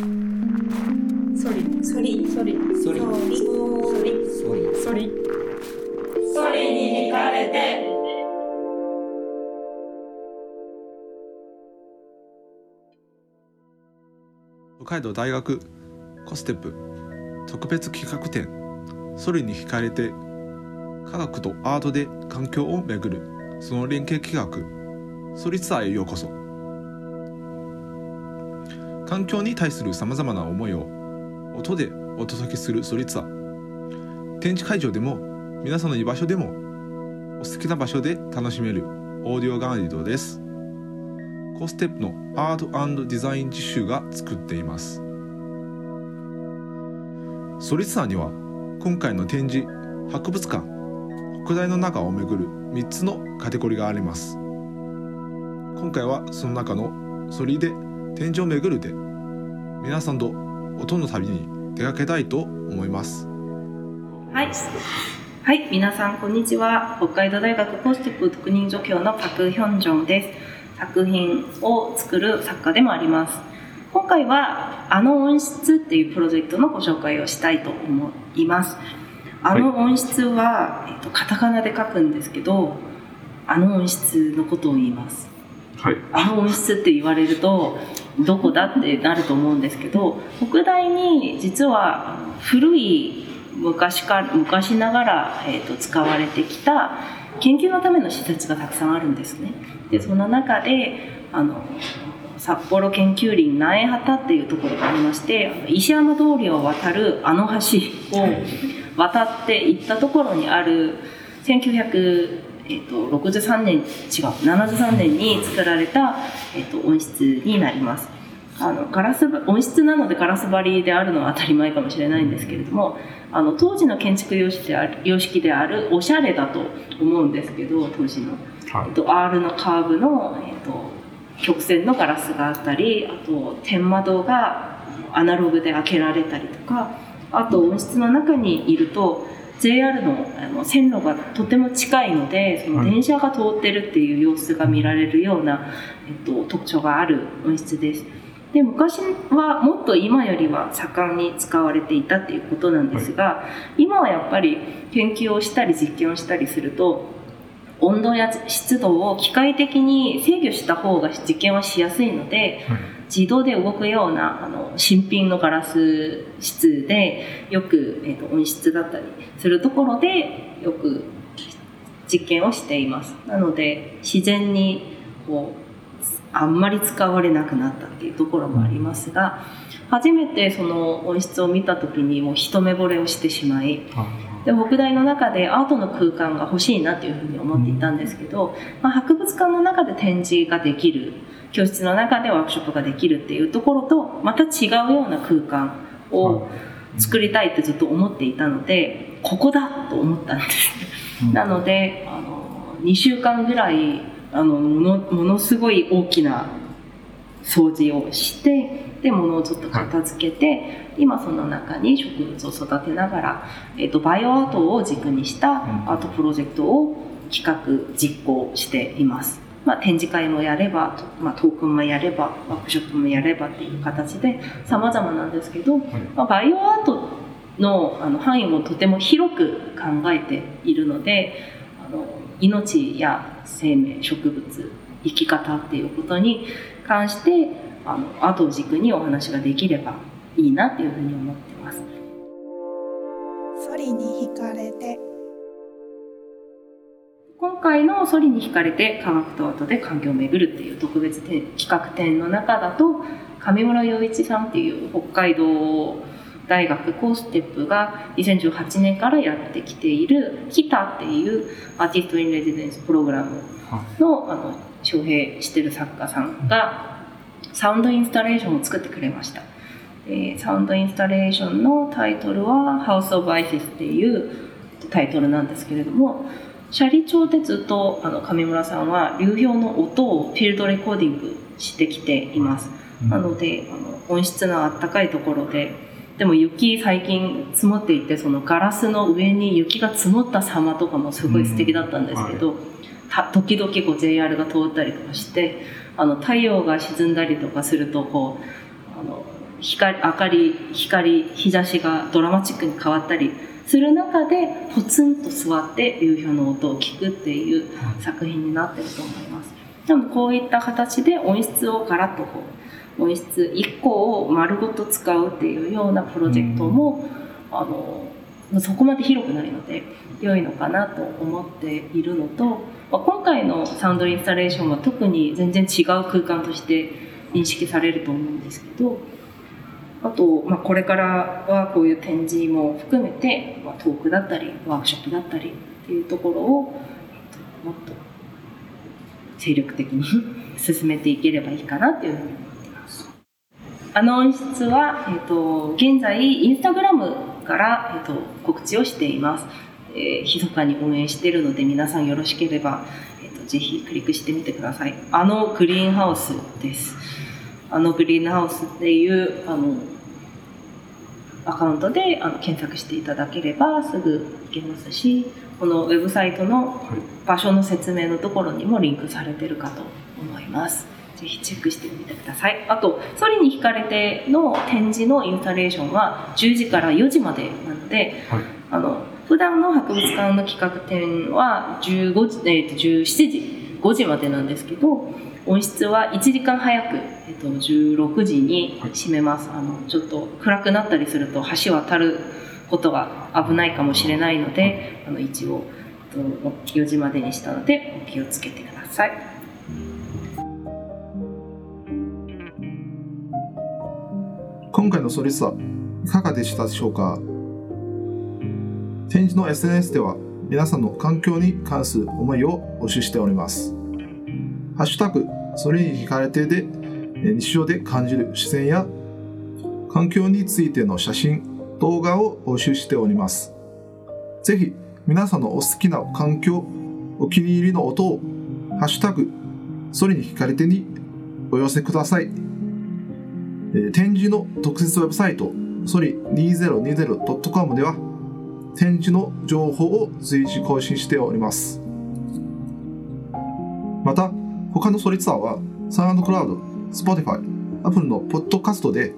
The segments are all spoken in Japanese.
ソリソリソリソリソリソリソリソリソリに惹かれて。北海道大学コステップ特別企画展。ソリに惹かれて科学とアートで環境をめぐる。その連携企画。ソリツアーへようこそ環境に対するさまざまな思いを音でお届けするソリツアー。展示会場でも皆さんの居場所でもお好きな場所で楽しめるオーディオガイドです。コステップのアートデザイン実習が作っています。ソリツアーには今回の展示博物館北大の中をめぐる3つのカテゴリーがあります。今回はその中のソリで展示をめぐるで皆さんと音の旅に出かけたいと思いますはい。はい、皆さん、こんにちは。北海道大学コーステップ特任助教のパク・ヒョンジョンです。作品を作る作家でもあります。今回は、あの音質っていうプロジェクトのご紹介をしたいと思います。あの音質は、えっと、カタカナで書くんですけど、あの音質のことを言います。はいあの音質って言われるとどこだってなると思うんですけど北大に実は古い昔か昔ながら、えー、と使われてきた研究のための施設がたくさんあるんですね。でその中であの札幌研究林苗畑っていうところがありまして石山通りを渡るあの橋を渡って行ったところにある1900えー、と63年違う73年に作られた、えー、と音質になります。あのガラス音質なのでガラス張りであるのは当たり前かもしれないんですけれどもあの当時の建築様式である様式であるおしゃれだと思うんですけど当時の、えっと、R のカーブの、えっと、曲線のガラスがあったりあと天窓がアナログで開けられたりとかあと音質の中にいると JR のあの線路がとても近いのでその電車が通ってるっていう様子が見られるような、えっと、特徴がある音質です。で昔はもっと今よりは盛んに使われていたっていうことなんですが、今はやっぱり研究をしたり実験をしたりすると温度や湿度を機械的に制御した方が実験はしやすいので、自動で動くようなあの新品のガラス質でよく、えー、と音質だったりするところでよく実験をしています。なので自然にこうあんまり使われなくなったっていうところもありますが初めてその音質を見た時にもう一目惚れをしてしまいで北大の中でアートの空間が欲しいなっていうふうに思っていたんですけど、まあ、博物館の中で展示ができる教室の中でワークショップができるっていうところとまた違うような空間を作りたいってずっと思っていたのでここだと思ったんです、なのであの2週間ぐらいあのものものすごい大きな掃除をしてで物をちょっと片付けて、今その中に植物を育てながら、えー、とバイオアートを軸にしたアートプロジェクトを企画実行しています。まあ、展示会もやれば、まあ、トークンもやればワークショップもやればっていう形で様々なんですけど、まあ、バイオアートのあの範囲もとても広く考えているのであの命や生命植物生き方っていうことに関してあのアートを軸にお話ができればいいなっていうふうに思ってます。ソリに惹かれて今回の「ソリに惹かれて科学とアートで環境をめぐる」っていう特別展企画展の中だと上村洋一さんっていう北海道大学コーステップが2018年からやってきている「キタっていうアーティスト・イン・レジデンスプログラムのあの招聘してる作家さんがサウンドインスタレーションを作ってくれました。でサウンドインスタレーションのタイトルは「House of Isis」っていうタイトルなんですけれども斜里町でずっとあの上村さんは流氷の音をフィールドレコーディングしてきています。なのであの音質のあったかいところででも雪最近積もっていてそのガラスの上に雪が積もった様とかもすごい素敵だったんですけど、た時々こう JR が通ったりとかしてあの太陽が沈んだりとかするとこうあの光明かり光日差しがドラマチックに変わったりする中でポツンと座って流氷の音を聞くっていう作品になってると思います。でもこういった形で音質をガラッとこう音質1個を丸ごと使うっていうようなプロジェクトも、あのそこまで広くないので良いのかなと思っているのと、まあ今回のサウンドインスタレーションは特に全然違う空間として認識されると思うんですけどあと、まあ、これからはこういう展示も含めて、まあ、トークだったりワークショップだったりっていうところを、えっと、もっと精力的に 進めていければいいかなっていうふうに思ってます。あの音質は、えっと、現在インスタグラムから、えっと、告知をしています。えー、密かに応援しているので皆さんよろしければ、えっと、ぜひクリックしてみてください。あのグリーンハウスです。あのグリーンハウスっていうあのアカウントであの検索していただければすぐ行けますしこのウェブサイトの場所の説明のところにもリンクされてるかと思います。ぜひチェックしてみてください。あと、ソリに惹かれての展示のインスタレーションは10時から4時までなので、はいあの普段の博物館の企画展は15時、えーと17時、5時までなんですけど、音質は1時間早く、えっと、16時に閉めます。あの、ちょっと暗くなったりすると橋渡ることが危ないかもしれないので、あの、一応、えっと4時までにしたので、お気をつけてください。今回のソリスはいかがでしたでしょうか？展示の SNS では皆さんの環境に関する思いを募集しております。ハッシュタグ、それに惹かれてで日常で感じる自然や環境についての写真、動画を募集しております。ぜひ皆さんのお好きな環境、お気に入りの音をハッシュタグ、それに惹かれてにお寄せください。えー展示の特設ウェブサイト、ソリ 2020.com では、展示の情報を随時更新しております。また、他のソリツアーは、サウンドクラウド、Spotify、Apple のポッドキャストで、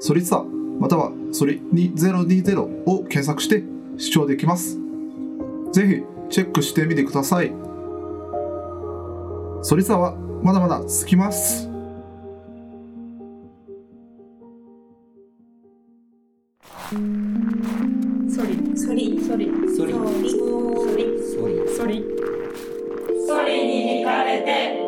ソリツアー、またはソリ2020を検索して視聴できます。ぜひチェックしてみてください。ソリツアーはまだまだ続きます。ソリソリソリソリソリソリソリソリソリに惹かれて